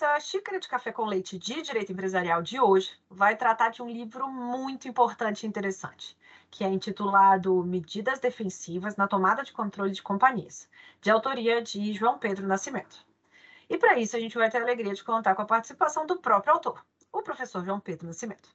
nossa xícara de café com leite de direito empresarial de hoje vai tratar de um livro muito importante e interessante, que é intitulado Medidas Defensivas na Tomada de Controle de Companhias, de autoria de João Pedro Nascimento. E para isso a gente vai ter a alegria de contar com a participação do próprio autor, o professor João Pedro Nascimento.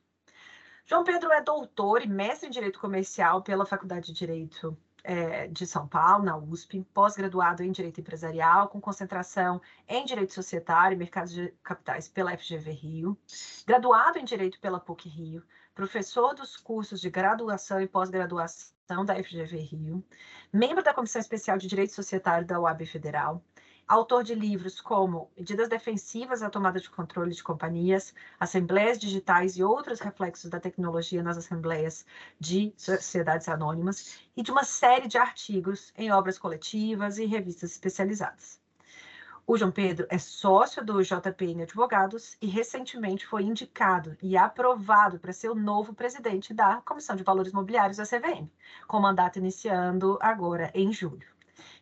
João Pedro é doutor e mestre em Direito Comercial pela Faculdade de Direito é, de São Paulo, na USP, pós-graduado em Direito Empresarial, com concentração em Direito Societário e Mercados de Capitais pela FGV Rio, graduado em Direito pela PUC Rio, professor dos cursos de graduação e pós-graduação da FGV Rio, membro da Comissão Especial de Direito Societário da UAB Federal, autor de livros como Medidas Defensivas à Tomada de Controle de Companhias, Assembleias Digitais e Outros Reflexos da Tecnologia nas Assembleias de Sociedades Anônimas, e de uma série de artigos em obras coletivas e revistas especializadas. O João Pedro é sócio do JPN Advogados e recentemente foi indicado e aprovado para ser o novo presidente da Comissão de Valores Mobiliários da CVM, com mandato iniciando agora em julho.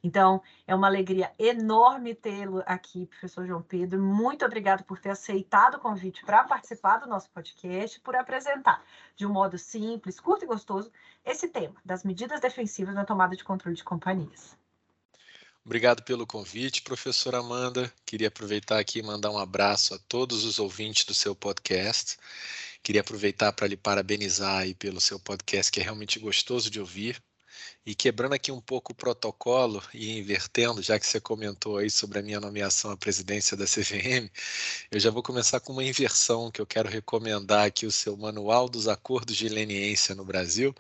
Então, é uma alegria enorme tê-lo aqui, professor João Pedro. Muito obrigado por ter aceitado o convite para participar do nosso podcast, por apresentar de um modo simples, curto e gostoso esse tema das medidas defensivas na tomada de controle de companhias. Obrigado pelo convite, professora Amanda. Queria aproveitar aqui e mandar um abraço a todos os ouvintes do seu podcast. Queria aproveitar para lhe parabenizar aí pelo seu podcast, que é realmente gostoso de ouvir. E quebrando aqui um pouco o protocolo e invertendo, já que você comentou aí sobre a minha nomeação à presidência da CVM, eu já vou começar com uma inversão que eu quero recomendar aqui o seu Manual dos Acordos de Leniência no Brasil,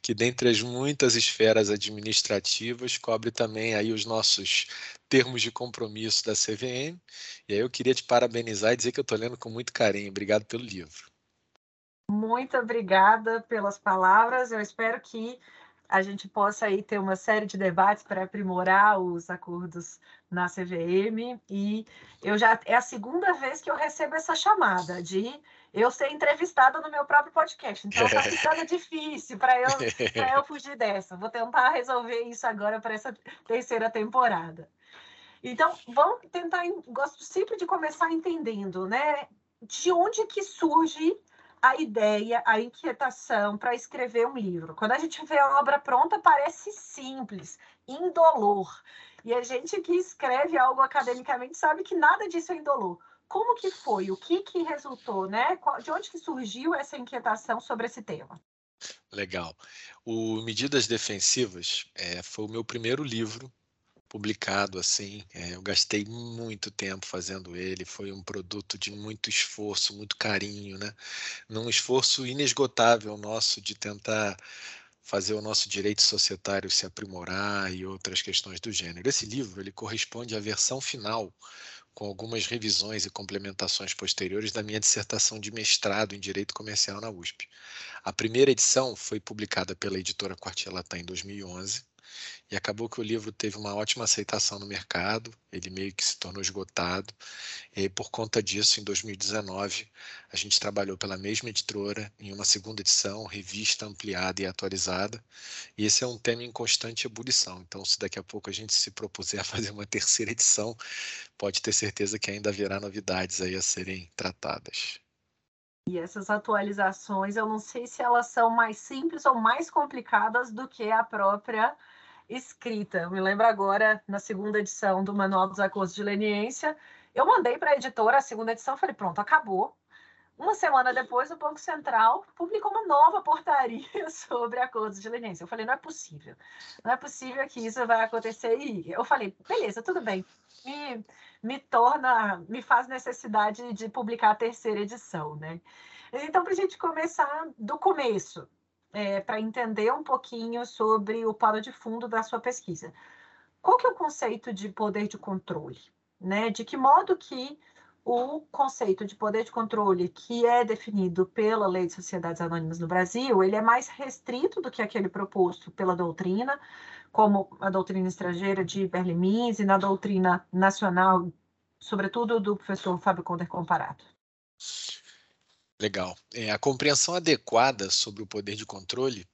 que dentre as muitas esferas administrativas cobre também aí os nossos termos de compromisso da CVM. E aí eu queria te parabenizar e dizer que eu estou lendo com muito carinho. Obrigado pelo livro. Muito obrigada pelas palavras. Eu espero que a gente possa aí ter uma série de debates para aprimorar os acordos na CVM e eu já é a segunda vez que eu recebo essa chamada de eu ser entrevistada no meu próprio podcast. Então está ficando difícil para eu, eu fugir dessa. Vou tentar resolver isso agora para essa terceira temporada. Então, vamos tentar, gosto sempre de começar entendendo, né? De onde que surge a ideia, a inquietação para escrever um livro. Quando a gente vê a obra pronta, parece simples, indolor. E a gente que escreve algo academicamente sabe que nada disso é indolor. Como que foi? O que que resultou, né? De onde que surgiu essa inquietação sobre esse tema? Legal. O Medidas Defensivas é, foi o meu primeiro livro publicado assim. É, eu gastei muito tempo fazendo ele, foi um produto de muito esforço, muito carinho, né? Num esforço inesgotável nosso de tentar fazer o nosso direito societário se aprimorar e outras questões do gênero. Esse livro ele corresponde à versão final com algumas revisões e complementações posteriores da minha dissertação de mestrado em Direito Comercial na USP. A primeira edição foi publicada pela editora Quartier Latam em 2011 e acabou que o livro teve uma ótima aceitação no mercado, ele meio que se tornou esgotado, e por conta disso, em 2019, a gente trabalhou pela mesma editora em uma segunda edição, revista ampliada e atualizada, e esse é um tema em constante ebulição, então se daqui a pouco a gente se propuser a fazer uma terceira edição, pode ter certeza que ainda haverá novidades aí a serem tratadas. E essas atualizações, eu não sei se elas são mais simples ou mais complicadas do que a própria escrita. Eu me lembro agora, na segunda edição do Manual dos Acordos de Leniência, eu mandei para a editora a segunda edição, falei, pronto, acabou. Uma semana depois, o Banco Central publicou uma nova portaria sobre acordos de leniência. Eu falei, não é possível. Não é possível que isso vai acontecer. E eu falei, beleza, tudo bem. Me, me torna, me faz necessidade de publicar a terceira edição, né? Então, para a gente começar do começo, é, para entender um pouquinho sobre o pano de fundo da sua pesquisa. Qual que é o conceito de poder de controle? Né? De que modo que o conceito de poder de controle que é definido pela Lei de Sociedades Anônimas no Brasil, ele é mais restrito do que aquele proposto pela doutrina, como a doutrina estrangeira de Berlimins e na doutrina nacional, sobretudo do professor Fábio Conder Comparato. Legal. É, a compreensão adequada sobre o poder de controle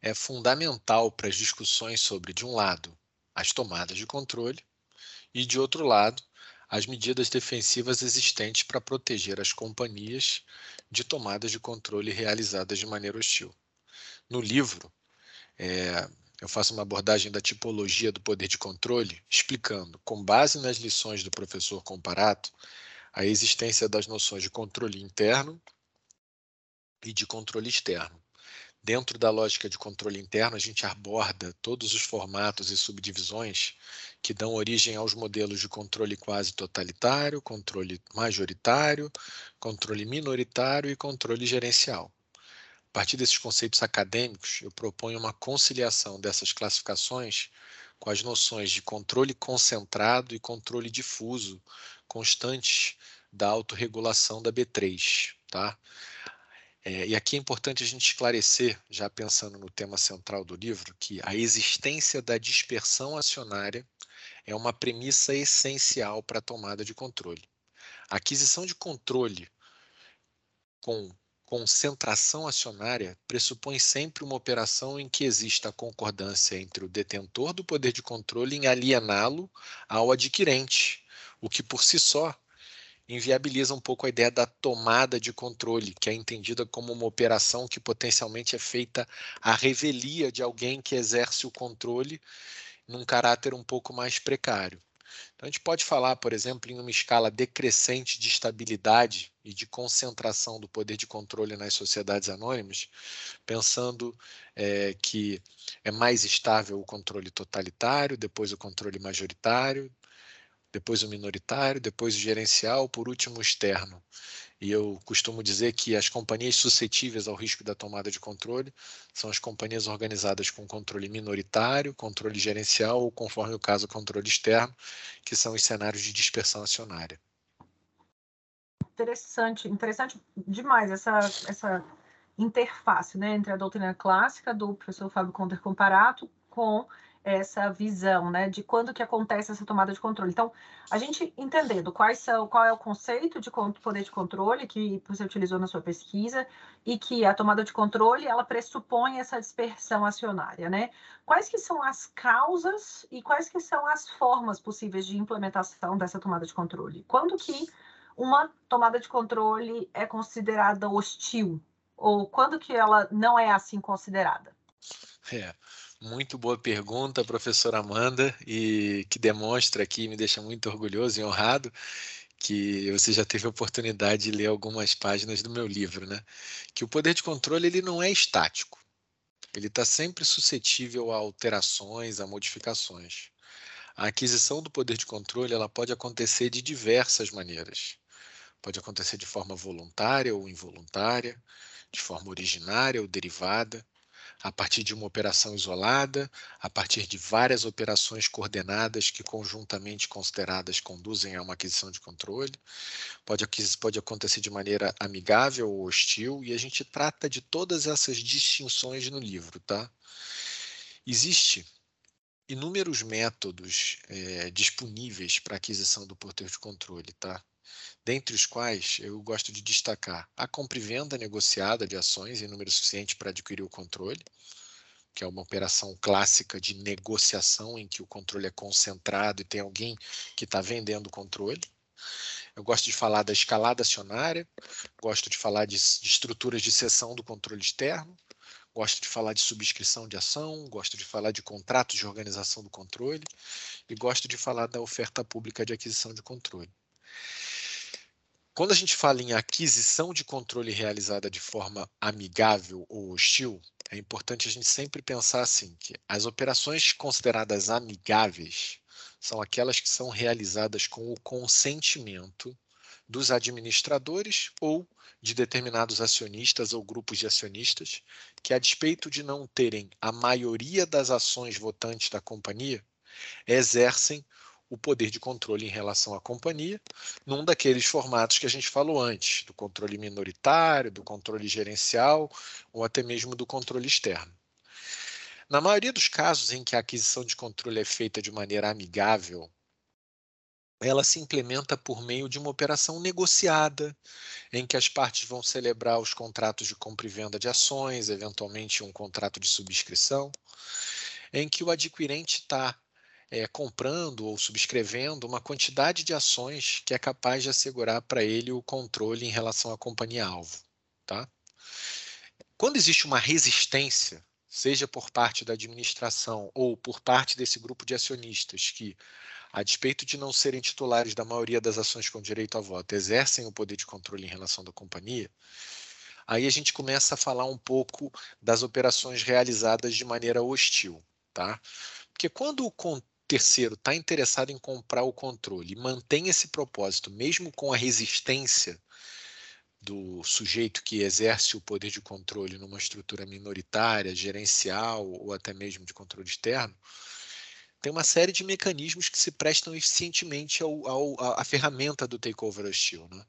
é fundamental para as discussões sobre, de um lado, as tomadas de controle e, de outro lado, as medidas defensivas existentes para proteger as companhias de tomadas de controle realizadas de maneira hostil. No livro, é, eu faço uma abordagem da tipologia do poder de controle, explicando, com base nas lições do professor Comparato, a existência das noções de controle interno e de controle externo. Dentro da lógica de controle interno, a gente aborda todos os formatos e subdivisões que dão origem aos modelos de controle quase totalitário, controle majoritário, controle minoritário e controle gerencial. A partir desses conceitos acadêmicos, eu proponho uma conciliação dessas classificações com as noções de controle concentrado e controle difuso constantes da autorregulação da B3. Tá? É, e aqui é importante a gente esclarecer, já pensando no tema central do livro, que a existência da dispersão acionária é uma premissa essencial para a tomada de controle. A aquisição de controle com concentração acionária pressupõe sempre uma operação em que exista a concordância entre o detentor do poder de controle em aliená-lo ao adquirente, o que por si só inviabiliza um pouco a ideia da tomada de controle, que é entendida como uma operação que potencialmente é feita à revelia de alguém que exerce o controle num caráter um pouco mais precário. Então, a gente pode falar, por exemplo, em uma escala decrescente de estabilidade e de concentração do poder de controle nas sociedades anônimas, pensando é, que é mais estável o controle totalitário, depois o controle majoritário, depois o minoritário, depois o gerencial, por último o externo. E eu costumo dizer que as companhias suscetíveis ao risco da tomada de controle são as companhias organizadas com controle minoritário, controle gerencial ou, conforme o caso, controle externo, que são os cenários de dispersão acionária. Interessante, interessante demais essa, essa interface né, entre a doutrina clássica do professor Fábio Conder Comparato com essa visão, né, de quando que acontece essa tomada de controle. Então, a gente entendendo quais são, qual é o conceito de poder de controle que você utilizou na sua pesquisa e que a tomada de controle ela pressupõe essa dispersão acionária, né? Quais que são as causas e quais que são as formas possíveis de implementação dessa tomada de controle? Quando que uma tomada de controle é considerada hostil ou quando que ela não é assim considerada? É. Muito boa pergunta, professora Amanda, e que demonstra aqui, me deixa muito orgulhoso e honrado que você já teve a oportunidade de ler algumas páginas do meu livro, né? Que o poder de controle ele não é estático. Ele está sempre suscetível a alterações, a modificações. A aquisição do poder de controle ela pode acontecer de diversas maneiras. Pode acontecer de forma voluntária ou involuntária, de forma originária ou derivada a partir de uma operação isolada, a partir de várias operações coordenadas que conjuntamente consideradas conduzem a uma aquisição de controle. Pode, pode acontecer de maneira amigável ou hostil, e a gente trata de todas essas distinções no livro, tá? Existe inúmeros métodos é, disponíveis para aquisição do poder de controle, tá? Dentre os quais eu gosto de destacar a compra e venda negociada de ações em número suficiente para adquirir o controle, que é uma operação clássica de negociação em que o controle é concentrado e tem alguém que está vendendo o controle. Eu gosto de falar da escalada acionária, gosto de falar de, de estruturas de cessão do controle externo, gosto de falar de subscrição de ação, gosto de falar de contratos de organização do controle e gosto de falar da oferta pública de aquisição de controle. Quando a gente fala em aquisição de controle realizada de forma amigável ou hostil, é importante a gente sempre pensar assim que as operações consideradas amigáveis são aquelas que são realizadas com o consentimento dos administradores ou de determinados acionistas ou grupos de acionistas que, a despeito de não terem a maioria das ações votantes da companhia, exercem o poder de controle em relação à companhia, num daqueles formatos que a gente falou antes, do controle minoritário, do controle gerencial ou até mesmo do controle externo. Na maioria dos casos em que a aquisição de controle é feita de maneira amigável, ela se implementa por meio de uma operação negociada, em que as partes vão celebrar os contratos de compra e venda de ações, eventualmente um contrato de subscrição, em que o adquirente está é, comprando ou subscrevendo uma quantidade de ações que é capaz de assegurar para ele o controle em relação à companhia-alvo. Tá? Quando existe uma resistência seja por parte da administração ou por parte desse grupo de acionistas que, a despeito de não serem titulares da maioria das ações com direito a voto, exercem o poder de controle em relação da companhia, aí a gente começa a falar um pouco das operações realizadas de maneira hostil, tá? Porque quando o terceiro está interessado em comprar o controle e mantém esse propósito, mesmo com a resistência do sujeito que exerce o poder de controle numa estrutura minoritária, gerencial ou até mesmo de controle externo, tem uma série de mecanismos que se prestam eficientemente ao, ao, à ferramenta do takeover hostil. Né?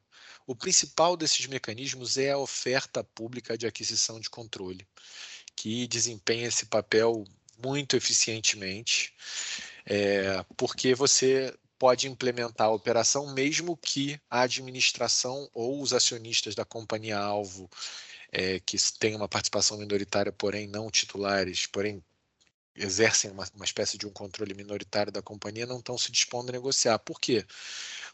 O principal desses mecanismos é a oferta pública de aquisição de controle, que desempenha esse papel muito eficientemente, é, porque você pode implementar a operação mesmo que a administração ou os acionistas da companhia-alvo é, que têm uma participação minoritária, porém não titulares, porém exercem uma, uma espécie de um controle minoritário da companhia, não estão se dispondo a negociar. Por quê?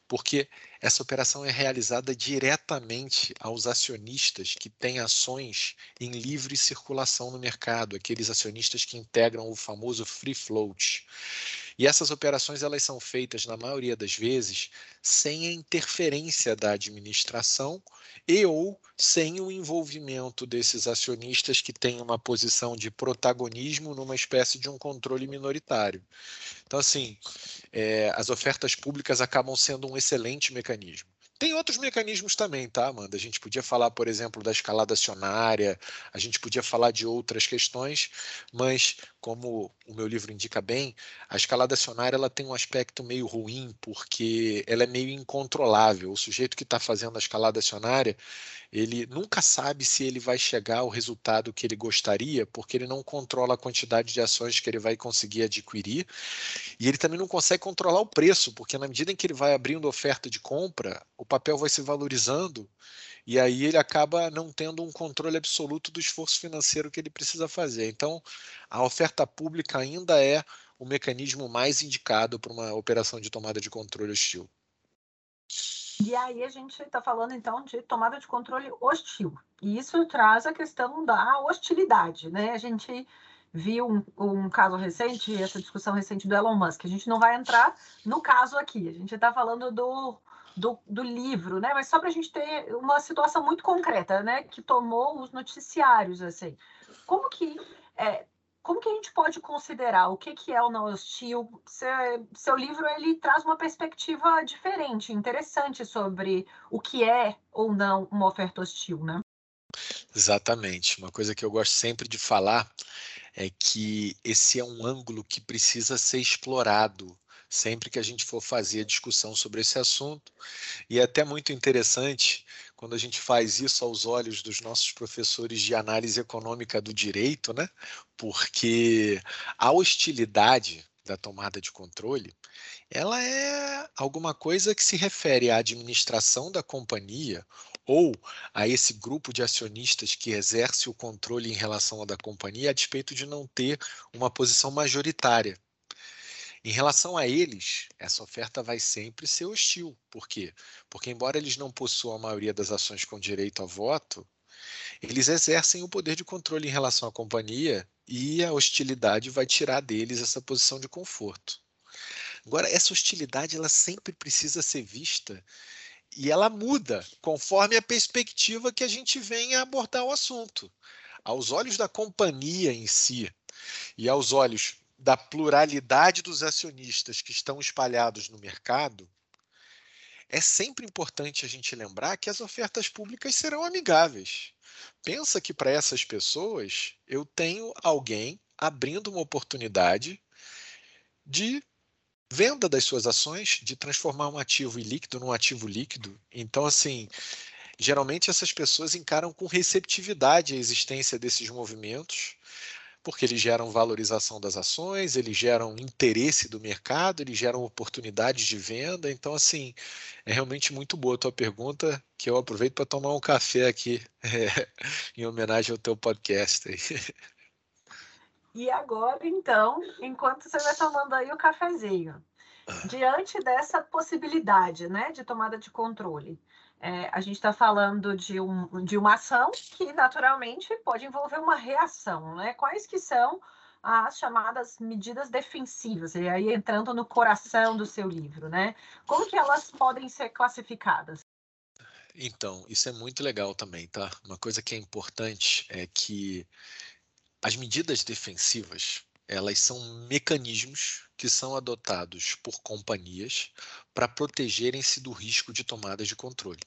Porque essa operação é realizada diretamente aos acionistas que têm ações em livre circulação no mercado, aqueles acionistas que integram o famoso free float. E essas operações elas são feitas na maioria das vezes sem a interferência da administração e ou sem o envolvimento desses acionistas que têm uma posição de protagonismo numa espécie de um controle minoritário. Então, assim, é, as ofertas públicas acabam sendo um excelente mecanismo. Tem outros mecanismos também, tá, Amanda? A gente podia falar, por exemplo, da escalada acionária, a gente podia falar de outras questões, mas como o meu livro indica bem, a escalada acionária ela tem um aspecto meio ruim, porque ela é meio incontrolável. O sujeito que está fazendo a escalada acionária, ele nunca sabe se ele vai chegar ao resultado que ele gostaria, porque ele não controla a quantidade de ações que ele vai conseguir adquirir, e ele também não consegue controlar o preço, porque na medida em que ele vai abrindo oferta de compra, o papel vai se valorizando e aí ele acaba não tendo um controle absoluto do esforço financeiro que ele precisa fazer. Então, a oferta pública ainda é o mecanismo mais indicado para uma operação de tomada de controle hostil. E aí a gente está falando então de tomada de controle hostil. E isso traz a questão da hostilidade, né? A gente viu um, um, caso recente, essa discussão recente do Elon Musk. A gente não vai entrar no caso aqui, a gente está falando do do, do livro, né? Mas só para a gente ter uma situação muito concreta, né? Que tomou os noticiários, assim. Como que é, como que a gente pode considerar o que, que é o não hostil? Seu, livro ele traz uma perspectiva diferente, interessante sobre o que é ou não uma oferta hostil, né? Exatamente. Uma coisa que eu gosto sempre de falar é que esse é um ângulo que precisa ser explorado sempre que a gente for fazer a discussão sobre esse assunto. E é até muito interessante quando a gente faz isso aos olhos dos nossos professores de análise econômica do direito, né? Porque a hostilidade da tomada de controle, ela é alguma coisa que se refere à administração da companhia ou a esse grupo de acionistas que exerce o controle em relação à da companhia a despeito de não ter uma posição majoritária. Em relação a eles, essa oferta vai sempre ser hostil. Por quê? Porque, embora eles não possuam a maioria das ações com direito a voto, eles exercem o poder de controle em relação à companhia e a hostilidade vai tirar deles essa posição de conforto. Agora, essa hostilidade ela sempre precisa ser vista e ela muda conforme a perspectiva que a gente vem a abordar o assunto. Aos olhos da companhia em si e aos olhos da pluralidade dos acionistas que estão espalhados no mercado, é sempre importante a gente lembrar que as ofertas públicas serão amigáveis. Pensa que para essas pessoas eu tenho alguém abrindo uma oportunidade de venda das suas ações, de transformar um ativo ilíquido num ativo líquido. Então, assim, geralmente essas pessoas encaram com receptividade a existência desses movimentos, porque eles geram valorização das ações, eles geram interesse do mercado, eles geram oportunidades de venda. Então, assim, é realmente muito boa a tua pergunta, que eu aproveito para tomar um café aqui, é, em homenagem ao teu podcast. E agora, então, enquanto você vai tomando aí o cafezinho, diante dessa possibilidade né, de tomada de controle, é, a gente está falando de, um, de uma ação que naturalmente pode envolver uma reação, né? Quais que são as chamadas medidas defensivas, e aí entrando no coração do seu livro, né? Como que elas podem ser classificadas? Então, isso é muito legal também, tá? Uma coisa que é importante é que as medidas defensivas, elas são mecanismos que são adotados por companhias para protegerem-se do risco de tomadas de controle.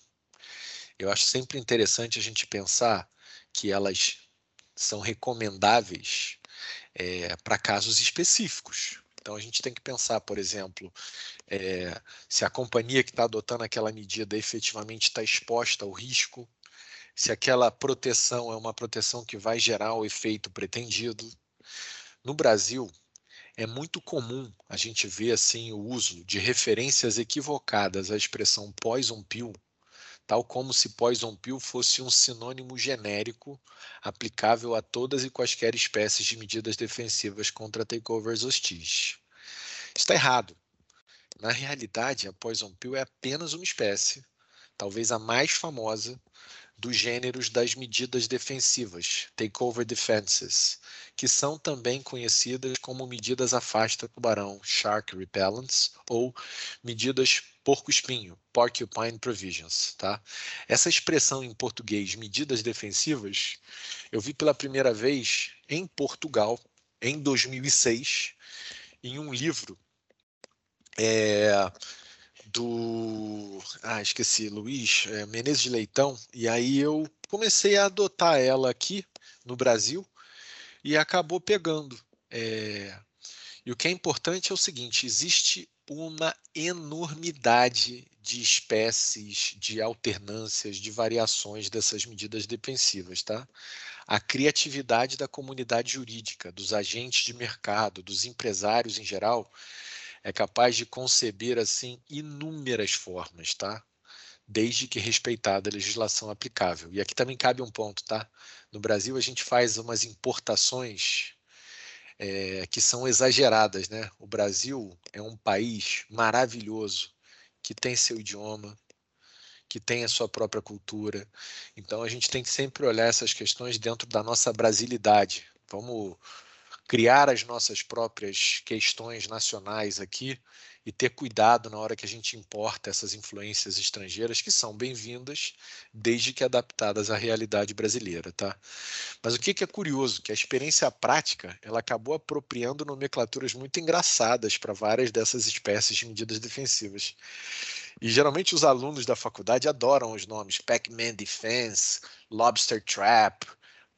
Eu acho sempre interessante a gente pensar que elas são recomendáveis é, para casos específicos. Então a gente tem que pensar, por exemplo, é, se a companhia que está adotando aquela medida efetivamente está exposta ao risco, se aquela proteção é uma proteção que vai gerar o efeito pretendido. No Brasil, é muito comum a gente ver assim o uso de referências equivocadas à expressão poison pill, tal como se poison pill fosse um sinônimo genérico aplicável a todas e quaisquer espécies de medidas defensivas contra takeovers hostis. Está errado. Na realidade, a poison pill é apenas uma espécie, talvez a mais famosa, dos gêneros das medidas defensivas, takeover defenses, que são também conhecidas como medidas afasta-tubarão, shark repellents, ou medidas porco-espinho, porcupine provisions. Tá? Essa expressão em português, medidas defensivas, eu vi pela primeira vez em Portugal, em 2006, em um livro é, do. Ah, esqueci, Luiz é, Menezes de Leitão. E aí eu comecei a adotar ela aqui no Brasil e acabou pegando. É... E o que é importante é o seguinte: existe uma enormidade de espécies, de alternâncias, de variações dessas medidas defensivas, tá? A criatividade da comunidade jurídica, dos agentes de mercado, dos empresários em geral, é capaz de conceber assim inúmeras formas, tá? Desde que respeitada a legislação aplicável. E aqui também cabe um ponto, tá? No Brasil a gente faz umas importações é, que são exageradas, né? O Brasil é um país maravilhoso que tem seu idioma, que tem a sua própria cultura. Então a gente tem que sempre olhar essas questões dentro da nossa brasilidade. Vamos criar as nossas próprias questões nacionais aqui e ter cuidado na hora que a gente importa essas influências estrangeiras que são bem-vindas, desde que adaptadas à realidade brasileira, tá? Mas o que, é curioso, que a experiência prática ela acabou apropriando nomenclaturas muito engraçadas para várias dessas espécies de medidas defensivas. E geralmente os alunos da faculdade adoram os nomes Pac-Man Defense, Lobster Trap,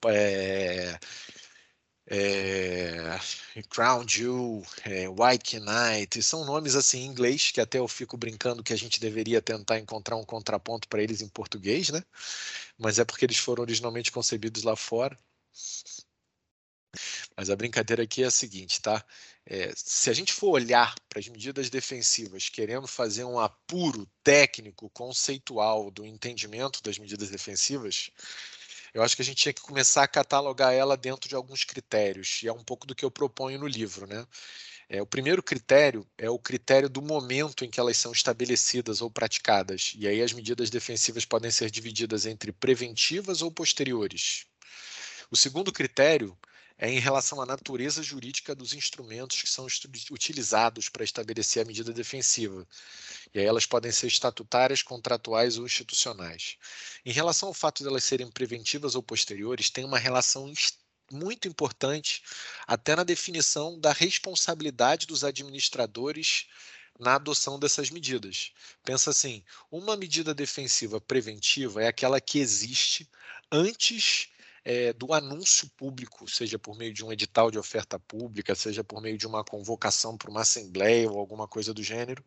é, é, Crown Jewel, é, White Knight, são nomes assim em inglês que até eu fico brincando que a gente deveria tentar encontrar um contraponto para eles em português, né? Mas é porque eles foram originalmente concebidos lá fora. Mas a brincadeira aqui é a seguinte, tá? É, se a gente for olhar para as medidas defensivas, querendo fazer um apuro técnico, conceitual do entendimento das medidas defensivas, eu acho que a gente tinha que começar a catalogar ela dentro de alguns critérios, e é um pouco do que eu proponho no livro, né? É, o primeiro critério é o critério do momento em que elas são estabelecidas ou praticadas. E aí as medidas defensivas podem ser divididas entre preventivas ou posteriores. O segundo critério é em relação à natureza jurídica dos instrumentos que são utilizados para estabelecer a medida defensiva. E aí elas podem ser estatutárias, contratuais ou institucionais. Em relação ao fato de elas serem preventivas ou posteriores, tem uma relação muito importante até na definição da responsabilidade dos administradores na adoção dessas medidas. Pensa assim: uma medida defensiva preventiva é aquela que existe antes é, do anúncio público, seja por meio de um edital de oferta pública, seja por meio de uma convocação para uma assembleia ou alguma coisa do gênero,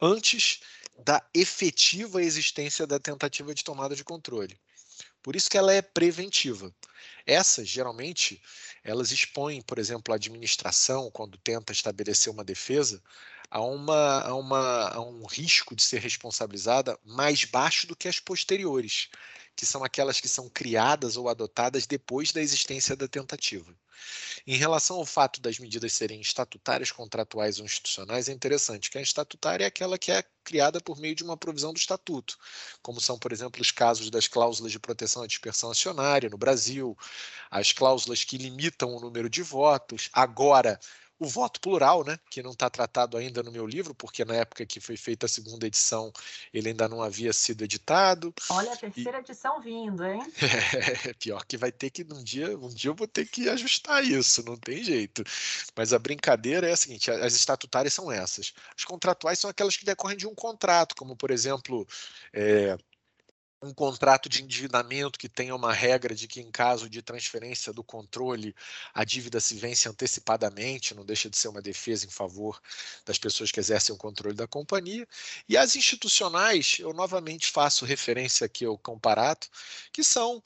antes da efetiva existência da tentativa de tomada de controle. Por isso que ela é preventiva. Essas, geralmente, elas expõem, por exemplo, a administração, quando tenta estabelecer uma defesa, a, uma, a, uma, a um risco de ser responsabilizada mais baixo do que as posteriores que são aquelas que são criadas ou adotadas depois da existência da tentativa. Em relação ao fato das medidas serem estatutárias, contratuais ou institucionais, é interessante que a estatutária é aquela que é criada por meio de uma provisão do estatuto, como são, por exemplo, os casos das cláusulas de proteção à dispersão acionária no Brasil, as cláusulas que limitam o número de votos. Agora, o voto plural, né, que não está tratado ainda no meu livro, porque na época que foi feita a segunda edição ele ainda não havia sido editado. Olha a terceira e... edição vindo, hein? É, pior que vai ter que um dia, um dia eu vou ter que ajustar isso, não tem jeito. Mas a brincadeira é a seguinte: as estatutárias são essas. As contratuais são aquelas que decorrem de um contrato, como por exemplo. É, um contrato de endividamento que tenha uma regra de que, em caso de transferência do controle, a dívida se vence antecipadamente, não deixa de ser uma defesa em favor das pessoas que exercem o controle da companhia. E as institucionais, eu novamente faço referência aqui ao comparato, que são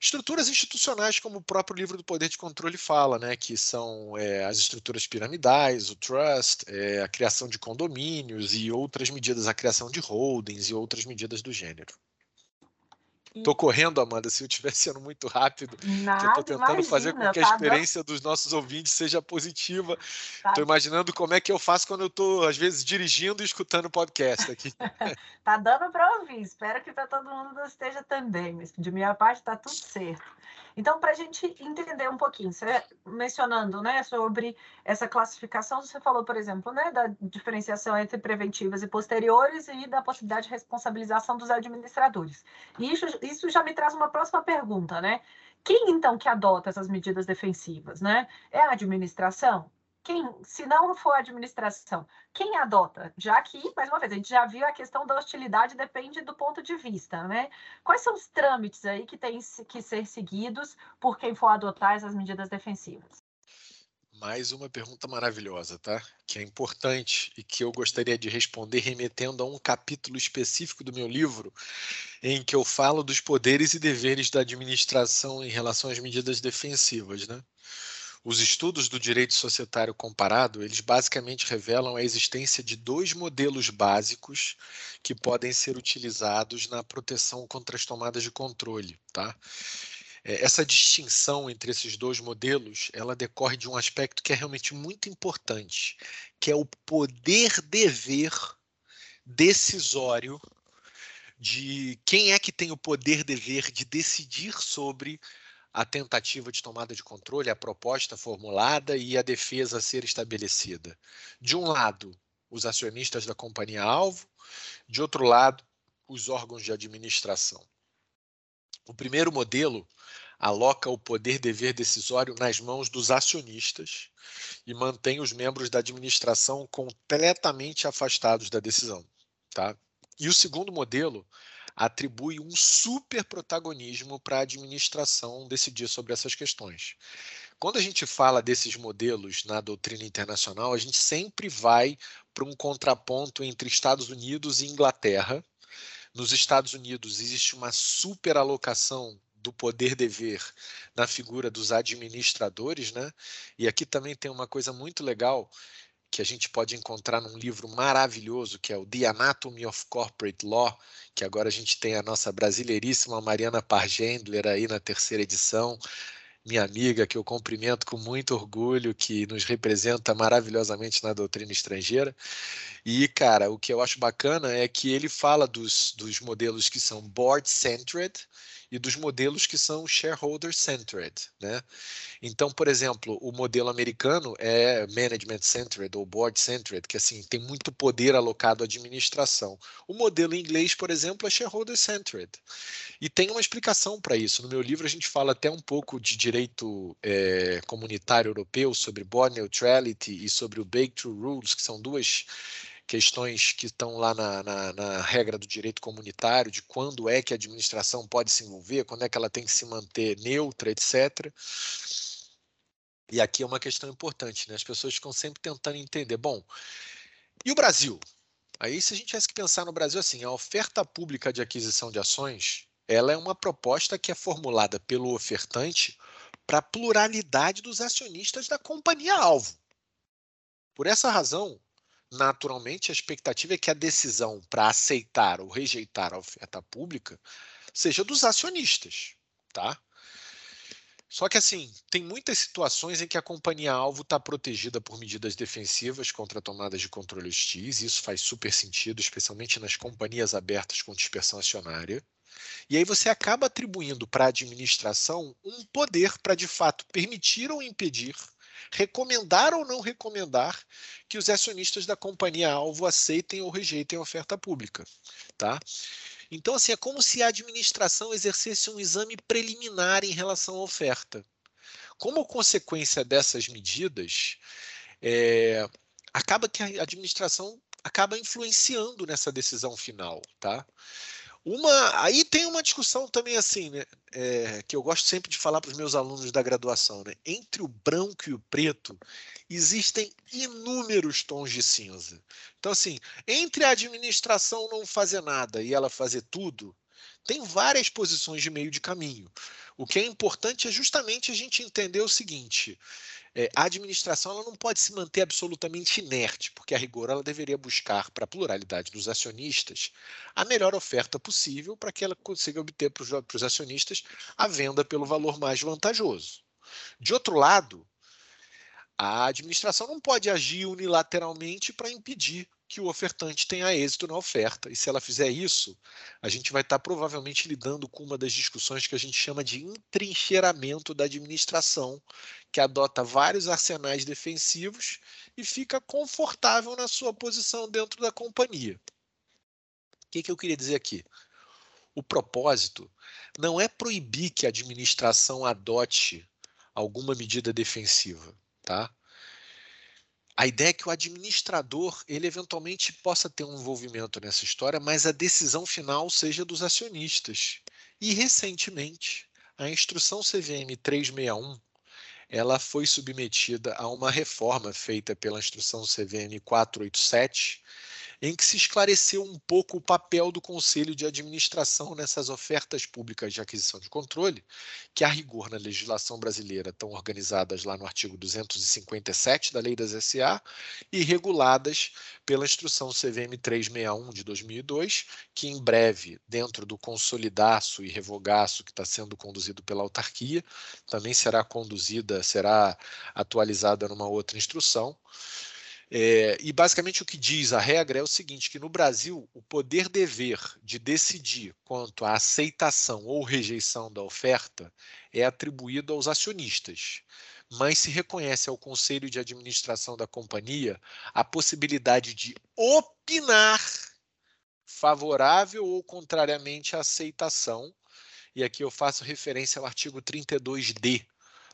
estruturas institucionais, como o próprio livro do Poder de Controle fala, né, que são é, as estruturas piramidais, o trust, é, a criação de condomínios e outras medidas, a criação de holdings e outras medidas do gênero. Tô correndo, Amanda, se eu estiver sendo muito rápido. Nada, eu tô tentando imagina, fazer com que a tá experiência dos nossos ouvintes seja positiva. Tá. Tô imaginando como é que eu faço quando eu tô, às vezes, dirigindo e escutando o podcast aqui. tá dando para ouvir. Espero que para todo mundo esteja também. Mas de minha parte tá tudo certo. Então, para a gente entender um pouquinho, você mencionando né, sobre essa classificação, você falou, por exemplo, né, da diferenciação entre preventivas e posteriores e da possibilidade de responsabilização dos administradores. E isso, isso já me traz uma próxima pergunta, né? Quem então que adota essas medidas defensivas, né? É a administração? Quem, se não for a administração, quem adota? Já que, mais uma vez, a gente já viu a questão da hostilidade depende do ponto de vista, né? Quais são os trâmites aí que têm que ser seguidos por quem for adotar essas medidas defensivas? Mais uma pergunta maravilhosa, tá? Que é importante e que eu gostaria de responder remetendo a um capítulo específico do meu livro, em que eu falo dos poderes e deveres da administração em relação às medidas defensivas, né? Os estudos do direito societário comparado, eles basicamente revelam a existência de dois modelos básicos que podem ser utilizados na proteção contra as tomadas de controle, tá? É, essa distinção entre esses dois modelos, ela decorre de um aspecto que é realmente muito importante, que é o poder-dever decisório de quem é que tem o poder-dever de decidir sobre a tentativa de tomada de controle, a proposta formulada e a defesa a ser estabelecida. De um lado, os acionistas da companhia-alvo, de outro lado, os órgãos de administração. O primeiro modelo aloca o poder-dever decisório nas mãos dos acionistas e mantém os membros da administração completamente afastados da decisão. Tá? E o segundo modelo atribui um super protagonismo para a administração decidir sobre essas questões. Quando a gente fala desses modelos na doutrina internacional, a gente sempre vai para um contraponto entre Estados Unidos e Inglaterra. Nos Estados Unidos existe uma superalocação do poder dever na figura dos administradores, né? E aqui também tem uma coisa muito legal que a gente pode encontrar num livro maravilhoso que é o The Anatomy of Corporate Law, que agora a gente tem a nossa brasileiríssima Mariana Pargendler aí na terceira edição, minha amiga que eu cumprimento com muito orgulho, que nos representa maravilhosamente na doutrina estrangeira. E, cara, o que eu acho bacana é que ele fala dos, dos modelos que são board-centered e dos modelos que são shareholder-centered. Né? Então, por exemplo, o modelo americano é management-centered ou board-centered, que assim tem muito poder alocado à administração. O modelo inglês, por exemplo, é shareholder-centered. E tem uma explicação para isso. No meu livro, a gente fala até um pouco de direito é, comunitário europeu sobre board neutrality e sobre o Breakthrough Rules, que são duas questões que estão lá na, na, na, regra do direito comunitário, de quando é que a administração pode se envolver, quando é que ela tem que se manter neutra, etc. E aqui é uma questão importante, né? As pessoas ficam sempre tentando entender. Bom, e o Brasil? Aí, se a gente tivesse que pensar no Brasil assim, a oferta pública de aquisição de ações, ela é uma proposta que é formulada pelo ofertante para a pluralidade dos acionistas da companhia-alvo. Por essa razão, naturalmente, a expectativa é que a decisão para aceitar ou rejeitar a oferta pública seja dos acionistas, tá? Só que assim, tem muitas situações em que a companhia-alvo está protegida por medidas defensivas contra tomadas de controle hostis, e isso faz super sentido, especialmente nas companhias abertas com dispersão acionária. E aí você acaba atribuindo para a administração um poder para, de fato, permitir ou impedir recomendar ou não recomendar que os acionistas da companhia-alvo aceitem ou rejeitem a oferta pública. Tá? Então, assim, é como se a administração exercesse um exame preliminar em relação à oferta. Como consequência dessas medidas, é, acaba que a administração acaba influenciando nessa decisão final, tá? Uma, aí tem uma discussão também assim, né, é, que eu gosto sempre de falar para os meus alunos da graduação, né? Entre o branco e o preto existem inúmeros tons de cinza. Então assim, entre a administração não fazer nada e ela fazer tudo, tem várias posições de meio de caminho. O que é importante é justamente a gente entender o seguinte: é, a administração ela não pode se manter absolutamente inerte, porque a rigor ela deveria buscar para a pluralidade dos acionistas a melhor oferta possível para que ela consiga obter para os acionistas a venda pelo valor mais vantajoso. De outro lado, a administração não pode agir unilateralmente para impedir que o ofertante tenha êxito na oferta. E se ela fizer isso, a gente vai estar provavelmente lidando com uma das discussões que a gente chama de entrincheiramento da administração, que adota vários arsenais defensivos e fica confortável na sua posição dentro da companhia. O que, que eu queria dizer aqui? O propósito não é proibir que a administração adote alguma medida defensiva, tá? A ideia é que o administrador, ele eventualmente possa ter um envolvimento nessa história, mas a decisão final seja dos acionistas. E recentemente, a instrução CVM 361, ela foi submetida a uma reforma feita pela instrução CVM 487, em que se esclareceu um pouco o papel do Conselho de Administração nessas ofertas públicas de aquisição de controle, que a rigor na legislação brasileira estão organizadas lá no artigo 257 da Lei das SA e reguladas pela instrução CVM 361 de 2002, que em breve, dentro do consolidaço e revogaço que está sendo conduzido pela autarquia, também será conduzida, será atualizada numa outra instrução. É, e basicamente o que diz a regra é o seguinte: que no Brasil o poder dever de decidir quanto à aceitação ou rejeição da oferta é atribuído aos acionistas, mas se reconhece ao conselho de administração da companhia a possibilidade de opinar favorável ou contrariamente à aceitação. E aqui eu faço referência ao artigo 32D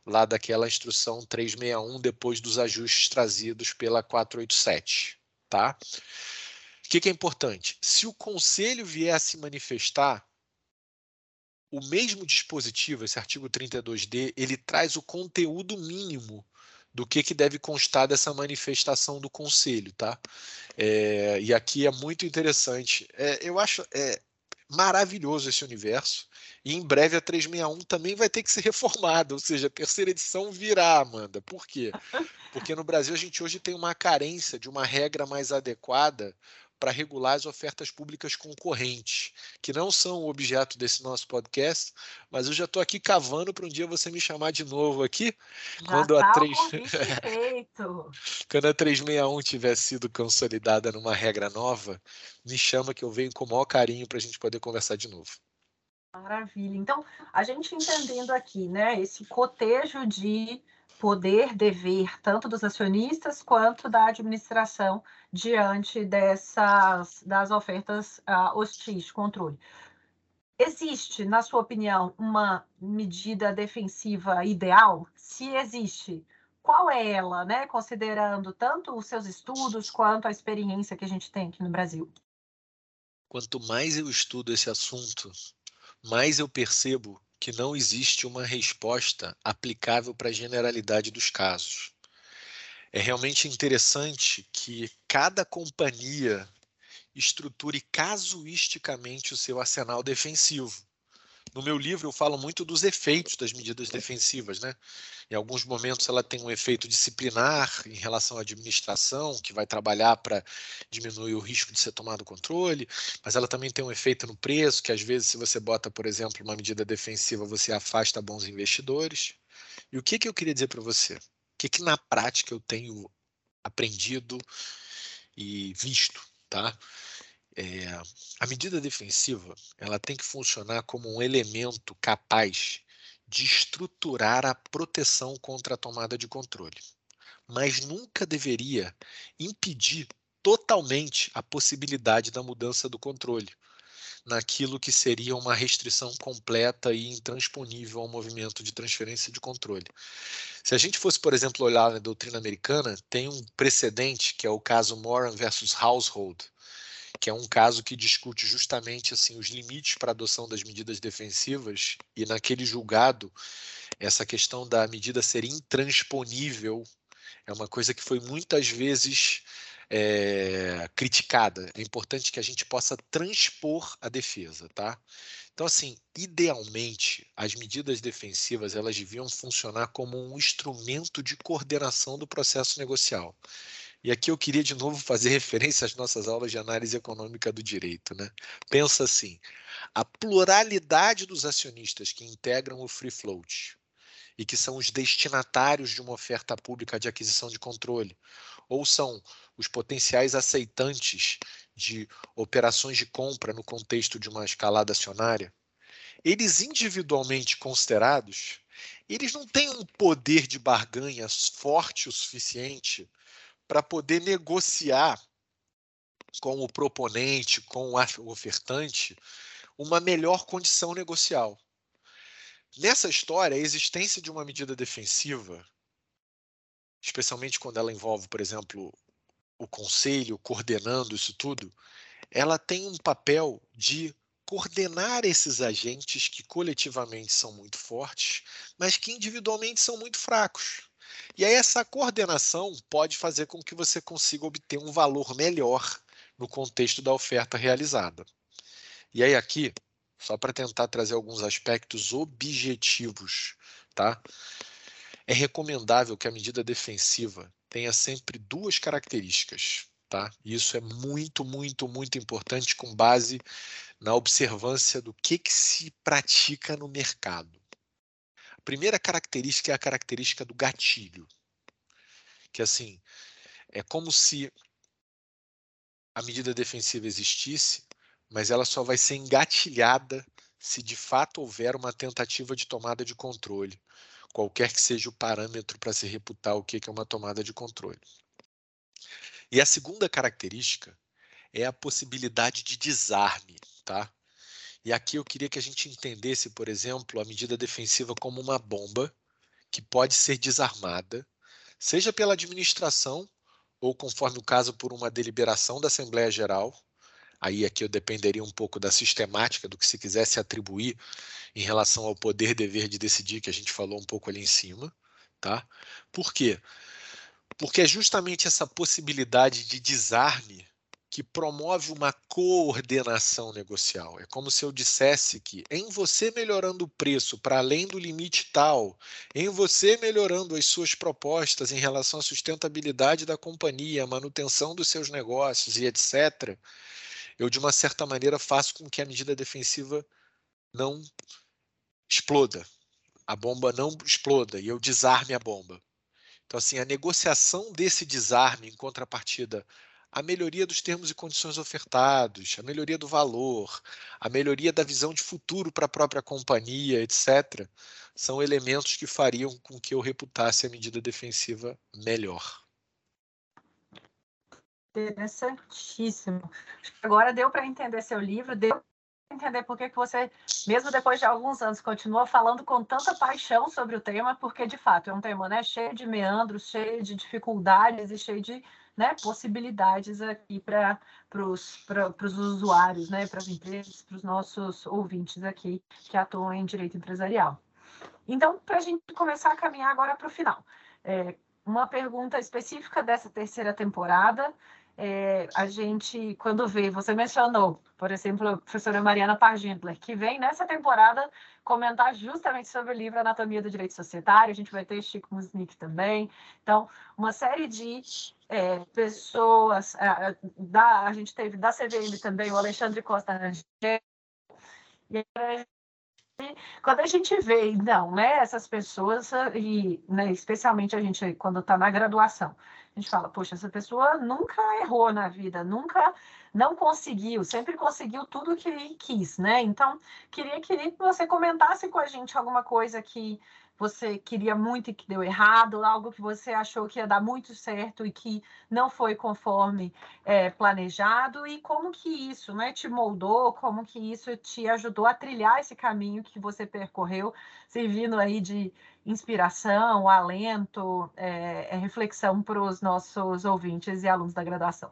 lá daquela instrução 361 depois dos ajustes trazidos pela 487, tá? O que, que é importante? Se o conselho vier a se manifestar, o mesmo dispositivo, esse artigo 32D, ele traz o conteúdo mínimo do que, que deve constar dessa manifestação do conselho, tá? É, e aqui é muito interessante. É, eu acho, é, maravilhoso esse universo. E em breve a 361 também vai ter que ser reformada, ou seja, a terceira edição virá, Amanda. Por quê? Porque no Brasil a gente hoje tem uma carência de uma regra mais adequada para regular as ofertas públicas concorrentes, que não são o objeto desse nosso podcast, mas eu já estou aqui cavando para um dia você me chamar de novo aqui, Já quando a tá o 3 convite feito. quando a 361 tiver sido consolidada numa regra nova, me chama que eu venho com o maior carinho para a gente poder conversar de novo. Maravilha. Então, a gente entendendo aqui, né, esse cotejo de poder, dever, tanto dos acionistas quanto da administração diante dessas das ofertas uh, hostis de controle. Existe, na sua opinião, uma medida defensiva ideal? Se existe, qual é ela, né, considerando tanto os seus estudos quanto a experiência que a gente tem aqui no Brasil? Quanto mais eu estudo esse assunto, mais eu percebo que não existe uma resposta aplicável para a generalidade dos casos. É realmente interessante que cada companhia estruture casuisticamente o seu arsenal defensivo. No meu livro eu falo muito dos efeitos das medidas defensivas, né? Em alguns momentos ela tem um efeito disciplinar em relação à administração, que vai trabalhar para diminuir o risco de ser tomado controle, mas ela também tem um efeito no preço, que às vezes se você bota, por exemplo, uma medida defensiva, você afasta bons investidores. E o que, que eu queria dizer para você? O que, que na prática eu tenho aprendido e visto, tá? É, a medida defensiva ela tem que funcionar como um elemento capaz de estruturar a proteção contra a tomada de controle, mas nunca deveria impedir totalmente a possibilidade da mudança do controle naquilo que seria uma restrição completa e intransponível ao movimento de transferência de controle. Se a gente fosse, por exemplo, olhar na doutrina americana, tem um precedente que é o caso Moran versus Household, que é um caso que discute justamente assim os limites para a adoção das medidas defensivas e naquele julgado essa questão da medida ser intransponível é uma coisa que foi muitas vezes é, criticada. É importante que a gente possa transpor a defesa, tá? Então, assim, idealmente, as medidas defensivas elas deviam funcionar como um instrumento de coordenação do processo negocial. E aqui eu queria de novo fazer referência às nossas aulas de análise econômica do direito. Né? Pensa assim: a pluralidade dos acionistas que integram o free float e que são os destinatários de uma oferta pública de aquisição de controle, ou são os potenciais aceitantes de operações de compra no contexto de uma escalada acionária, eles individualmente considerados, eles não têm um poder de barganha forte o suficiente para poder negociar com o proponente, com o ofertante, uma melhor condição negocial. Nessa história, a existência de uma medida defensiva, especialmente quando ela envolve, por exemplo, o conselho coordenando isso tudo, ela tem um papel de coordenar esses agentes que coletivamente são muito fortes, mas que individualmente são muito fracos. E aí essa coordenação pode fazer com que você consiga obter um valor melhor no contexto da oferta realizada. E aí aqui, só para tentar trazer alguns aspectos objetivos, tá? É recomendável que a medida defensiva tenha sempre duas características, tá? Isso é muito, muito, muito importante com base na observância do que, que se pratica no mercado primeira característica é a característica do gatilho. Que assim, é como se a medida defensiva existisse, mas ela só vai ser engatilhada se de fato houver uma tentativa de tomada de controle, qualquer que seja o parâmetro para se reputar o que é uma tomada de controle. E a segunda característica é a possibilidade de desarme, tá? E aqui eu queria que a gente entendesse, por exemplo, a medida defensiva como uma bomba que pode ser desarmada, seja pela administração ou, conforme o caso, por uma deliberação da Assembleia Geral. Aí aqui eu dependeria um pouco da sistemática do que se quisesse atribuir em relação ao poder dever de decidir que a gente falou um pouco ali em cima, tá? Por quê? Porque é justamente essa possibilidade de desarme que promove uma coordenação negocial. É como se eu dissesse que em você melhorando o preço para além do limite tal, em você melhorando as suas propostas em relação à sustentabilidade da companhia, manutenção dos seus negócios e etc., eu de uma certa maneira faço com que a medida defensiva não exploda, a bomba não exploda e eu desarme a bomba. Então, assim, a negociação desse desarme em contrapartida a melhoria dos termos e condições ofertados, a melhoria do valor, a melhoria da visão de futuro para a própria companhia, etc., são elementos que fariam com que eu reputasse a medida defensiva melhor. Interessantíssimo. Agora deu para entender seu livro, deu para entender por que você, mesmo depois de alguns anos, continua falando com tanta paixão sobre o tema, porque de fato é um tema né, cheio de meandros, cheio de dificuldades e cheio de né, possibilidades aqui para os usuários, né, para as empresas, para os nossos ouvintes aqui que atuam em direito empresarial. Então, para a gente começar a caminhar agora para o final, é, uma pergunta específica dessa terceira temporada. É, a gente, quando vê, você mencionou, por exemplo, a professora Mariana Pargentler, que vem nessa temporada comentar justamente sobre o livro Anatomia do Direito Societário, a gente vai ter Chico Musnick também. Então, uma série de é, pessoas, é, da, a gente teve da CVM também o Alexandre Costa Rangel, e quando a gente vê, então, né, essas pessoas, e né, especialmente a gente quando está na graduação, a gente fala, poxa, essa pessoa nunca errou na vida, nunca não conseguiu, sempre conseguiu tudo que quis, né? Então, queria, queria que você comentasse com a gente alguma coisa que você queria muito e que deu errado, algo que você achou que ia dar muito certo e que não foi conforme é, planejado, e como que isso né, te moldou, como que isso te ajudou a trilhar esse caminho que você percorreu, servindo aí de inspiração, alento, é, reflexão para os nossos ouvintes e alunos da graduação.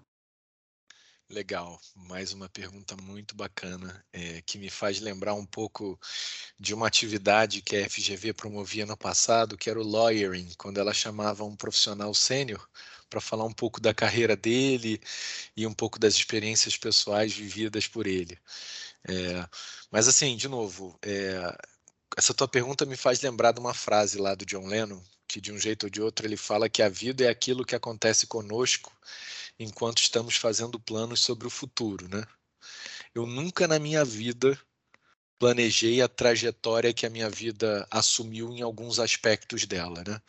Legal, mais uma pergunta muito bacana, é, que me faz lembrar um pouco de uma atividade que a FGV promovia no passado, que era o lawyering, quando ela chamava um profissional sênior para falar um pouco da carreira dele e um pouco das experiências pessoais vividas por ele. É, mas assim, de novo, é, essa tua pergunta me faz lembrar de uma frase lá do John Lennon, que de um jeito ou de outro ele fala que a vida é aquilo que acontece conosco enquanto estamos fazendo planos sobre o futuro, né? Eu nunca na minha vida planejei a trajetória que a minha vida assumiu em alguns aspectos dela, né?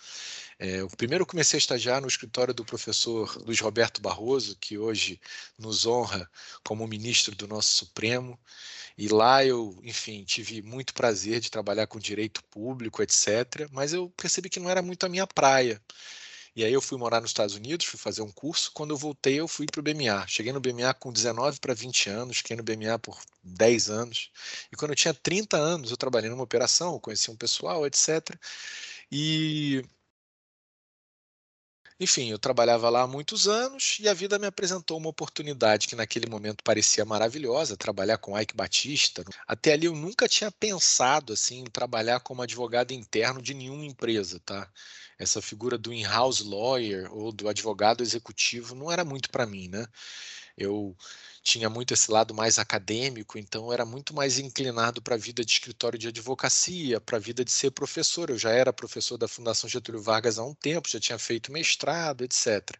É, primeiro comecei a estagiar no escritório do professor Luiz Roberto Barroso, que hoje nos honra como ministro do nosso Supremo. E lá eu, enfim, tive muito prazer de trabalhar com direito público, etc. Mas eu percebi que não era muito a minha praia. E aí eu fui morar nos Estados Unidos, fui fazer um curso. Quando eu voltei, eu fui para o BMA. Cheguei no BMA com 19 para 20 anos, fiquei no BMA por 10 anos. E quando eu tinha 30 anos, eu trabalhei numa operação, conheci um pessoal, etc. E enfim, eu trabalhava lá há muitos anos e a vida me apresentou uma oportunidade que naquele momento parecia maravilhosa, trabalhar com Ike Batista. Até ali eu nunca tinha pensado assim em trabalhar como advogado interno de nenhuma empresa, tá? essa figura do in-house lawyer ou do advogado executivo não era muito para mim, né? Eu tinha muito esse lado mais acadêmico, então era muito mais inclinado para a vida de escritório de advocacia, para a vida de ser professor. Eu já era professor da Fundação Getúlio Vargas há um tempo, já tinha feito mestrado, etc.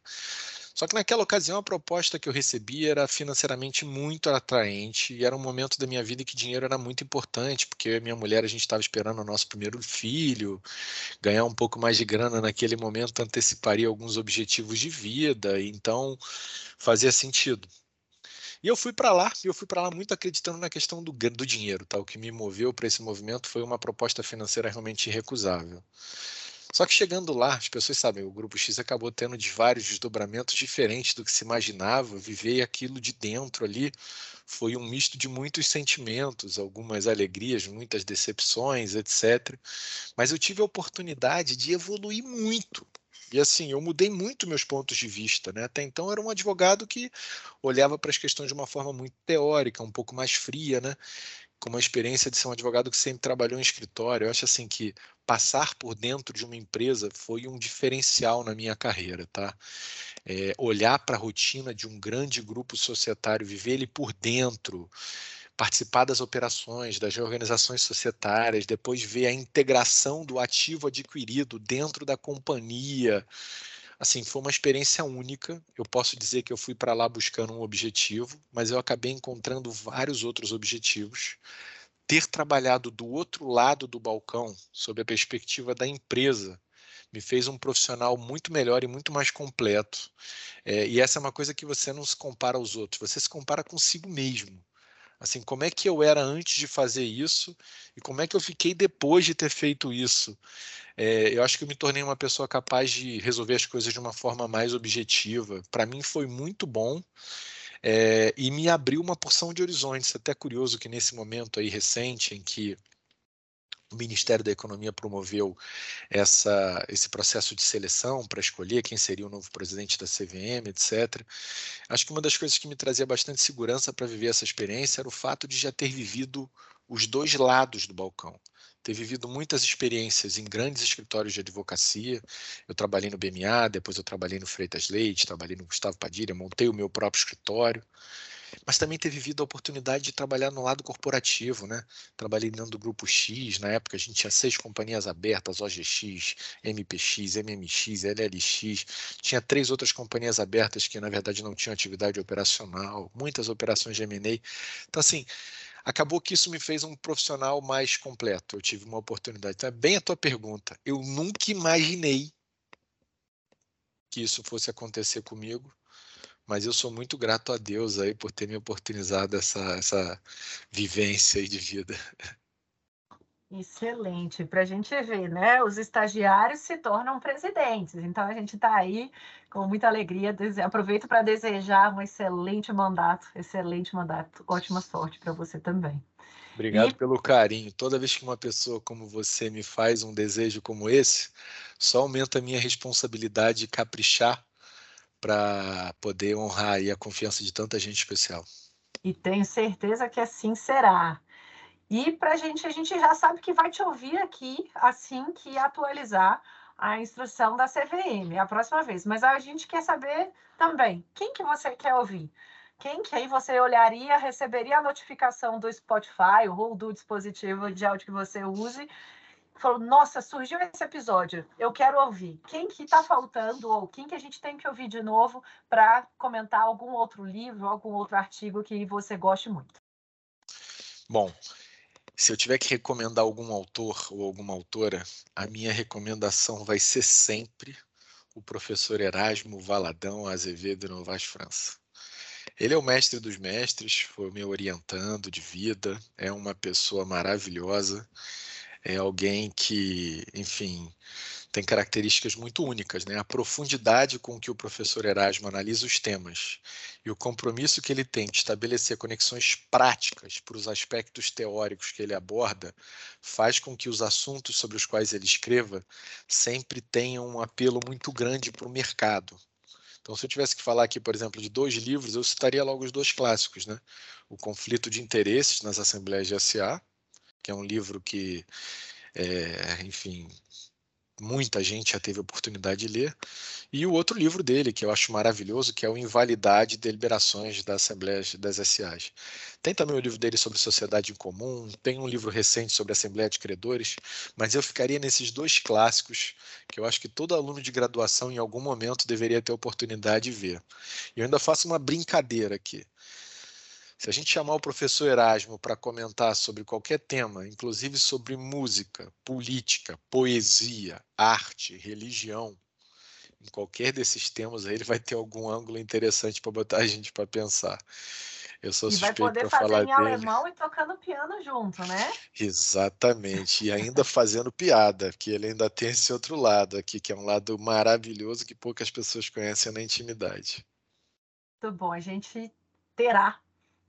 Só que naquela ocasião a proposta que eu recebi era financeiramente muito atraente e era um momento da minha vida em que dinheiro era muito importante, porque eu e minha mulher a gente estava esperando o nosso primeiro filho, ganhar um pouco mais de grana naquele momento anteciparia alguns objetivos de vida, então fazia sentido. E eu fui para lá, e eu fui para lá muito acreditando na questão do, do dinheiro, tá? O que me moveu para esse movimento foi uma proposta financeira realmente irrecusável. Só que chegando lá, as pessoas sabem, o Grupo X acabou tendo de vários desdobramentos diferentes do que se imaginava. Viver aquilo de dentro ali foi um misto de muitos sentimentos, algumas alegrias, muitas decepções, etc. Mas eu tive a oportunidade de evoluir muito. E assim, eu mudei muito meus pontos de vista, né? Até então era um advogado que olhava para as questões de uma forma muito teórica, um pouco mais fria, né? Como a experiência de ser um advogado que sempre trabalhou em escritório. Eu acho assim que passar por dentro de uma empresa foi um diferencial na minha carreira, tá? É, olhar para a rotina de um grande grupo societário, viver ele por dentro, participar das operações, das reorganizações societárias, depois ver a integração do ativo adquirido dentro da companhia. Assim, foi uma experiência única. Eu posso dizer que eu fui para lá buscando um objetivo, mas eu acabei encontrando vários outros objetivos. Ter trabalhado do outro lado do balcão, sob a perspectiva da empresa, me fez um profissional muito melhor e muito mais completo. É, e essa é uma coisa que você não se compara aos outros, você se compara consigo mesmo. Assim, como é que eu era antes de fazer isso e como é que eu fiquei depois de ter feito isso? É, eu acho que eu me tornei uma pessoa capaz de resolver as coisas de uma forma mais objetiva. Para mim foi muito bom é, e me abriu uma porção de horizontes. Até curioso que nesse momento aí recente em que o Ministério da Economia promoveu essa, esse processo de seleção para escolher quem seria o novo presidente da CVM, etc. Acho que uma das coisas que me trazia bastante segurança para viver essa experiência era o fato de já ter vivido os dois lados do balcão. Ter vivido muitas experiências em grandes escritórios de advocacia. Eu trabalhei no BMA, depois eu trabalhei no Freitas Leite, trabalhei no Gustavo Padilha, montei o meu próprio escritório mas também ter vivido a oportunidade de trabalhar no lado corporativo, né? Trabalhei dentro do grupo X, na época a gente tinha seis companhias abertas, OGX, MPX, MMX, LLX, tinha três outras companhias abertas que na verdade não tinham atividade operacional, muitas operações de M&A. Então assim, acabou que isso me fez um profissional mais completo. Eu tive uma oportunidade. Então, é bem a tua pergunta. Eu nunca imaginei que isso fosse acontecer comigo mas eu sou muito grato a Deus aí por ter me oportunizado essa, essa vivência aí de vida. Excelente, para a gente ver, né? Os estagiários se tornam presidentes, então a gente está aí com muita alegria. Aproveito para desejar um excelente mandato, excelente mandato, ótima sorte para você também. Obrigado e... pelo carinho. Toda vez que uma pessoa como você me faz um desejo como esse, só aumenta a minha responsabilidade de caprichar para poder honrar a confiança de tanta gente especial. E tenho certeza que assim será. E para a gente, a gente já sabe que vai te ouvir aqui assim que atualizar a instrução da CVM a próxima vez. Mas a gente quer saber também quem que você quer ouvir. Quem que aí você olharia, receberia a notificação do Spotify ou do dispositivo de áudio que você use falou: Nossa, surgiu esse episódio, eu quero ouvir. Quem que está faltando ou quem que a gente tem que ouvir de novo para comentar algum outro livro, algum outro artigo que você goste muito? Bom, se eu tiver que recomendar algum autor ou alguma autora, a minha recomendação vai ser sempre o professor Erasmo Valadão Azevedo Novas França. Ele é o mestre dos mestres, foi meu orientando de vida, é uma pessoa maravilhosa é alguém que, enfim, tem características muito únicas, né? A profundidade com que o professor Erasmo analisa os temas e o compromisso que ele tem de estabelecer conexões práticas para os aspectos teóricos que ele aborda faz com que os assuntos sobre os quais ele escreva sempre tenham um apelo muito grande para o mercado. Então, se eu tivesse que falar aqui, por exemplo, de dois livros, eu citaria logo os dois clássicos, né? O Conflito de Interesses nas Assembleias de SA, que é um livro que, é, enfim, muita gente já teve oportunidade de ler, e o outro livro dele, que eu acho maravilhoso, que é o Invalidade e Deliberações da Assembleia das SAs. Tem também o livro dele sobre sociedade em comum, tem um livro recente sobre Assembleia de Credores, mas eu ficaria nesses dois clássicos que eu acho que todo aluno de graduação em algum momento deveria ter oportunidade de ver. E eu ainda faço uma brincadeira aqui. Se a gente chamar o professor Erasmo para comentar sobre qualquer tema, inclusive sobre música, política, poesia, arte, religião, em qualquer desses temas aí ele vai ter algum ângulo interessante para botar a gente para pensar. Eu sou e vai poder fazer em dele. alemão e tocando piano junto, né? Exatamente. E ainda fazendo piada, que ele ainda tem esse outro lado aqui, que é um lado maravilhoso que poucas pessoas conhecem na intimidade. Muito bom. A gente terá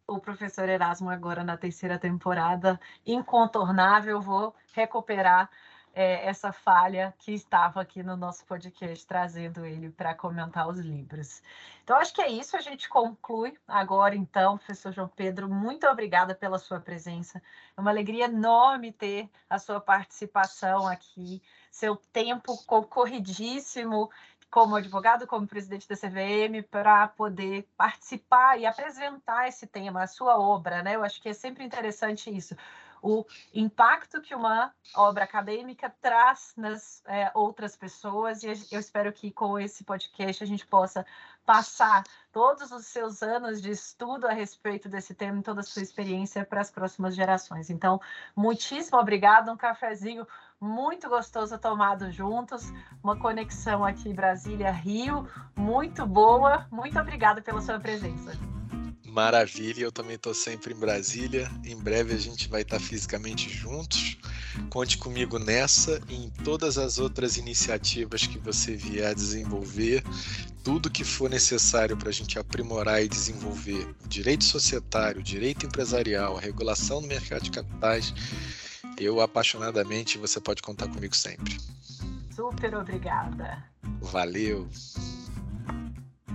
o professor Erasmo agora na terceira temporada, incontornável, vou recuperar é, essa falha que estava aqui no nosso podcast, trazendo ele para comentar os livros. Então, acho que é isso. A gente conclui agora, então, professor João Pedro. Muito obrigada pela sua presença. É uma alegria enorme ter a sua participação aqui, seu tempo concorridíssimo como advogado, como presidente da CVM, para poder participar e apresentar esse tema, a sua obra, né? Eu acho que é sempre interessante isso o impacto que uma obra acadêmica traz nas é, outras pessoas, e eu espero que com esse podcast a gente possa passar todos os seus anos de estudo a respeito desse tema e toda a sua experiência para as próximas gerações. Então, muitíssimo obrigado, um cafezinho muito gostoso tomado juntos, uma conexão aqui Brasília-Rio, muito boa. Muito obrigada pela sua presença. Maravilha, eu também estou sempre em Brasília. Em breve a gente vai estar fisicamente juntos. Conte comigo nessa e em todas as outras iniciativas que você vier a desenvolver. Tudo que for necessário para a gente aprimorar e desenvolver direito societário, direito empresarial, regulação do mercado de capitais, eu apaixonadamente você pode contar comigo sempre. Super obrigada. Valeu.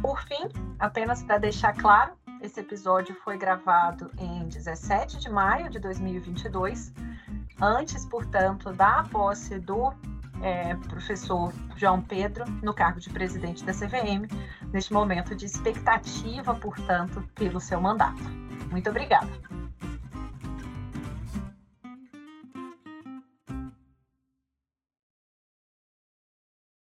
Por fim, apenas para deixar claro, esse episódio foi gravado em 17 de maio de 2022, antes, portanto, da posse do é, professor João Pedro no cargo de presidente da CVM, neste momento de expectativa, portanto, pelo seu mandato. Muito obrigada.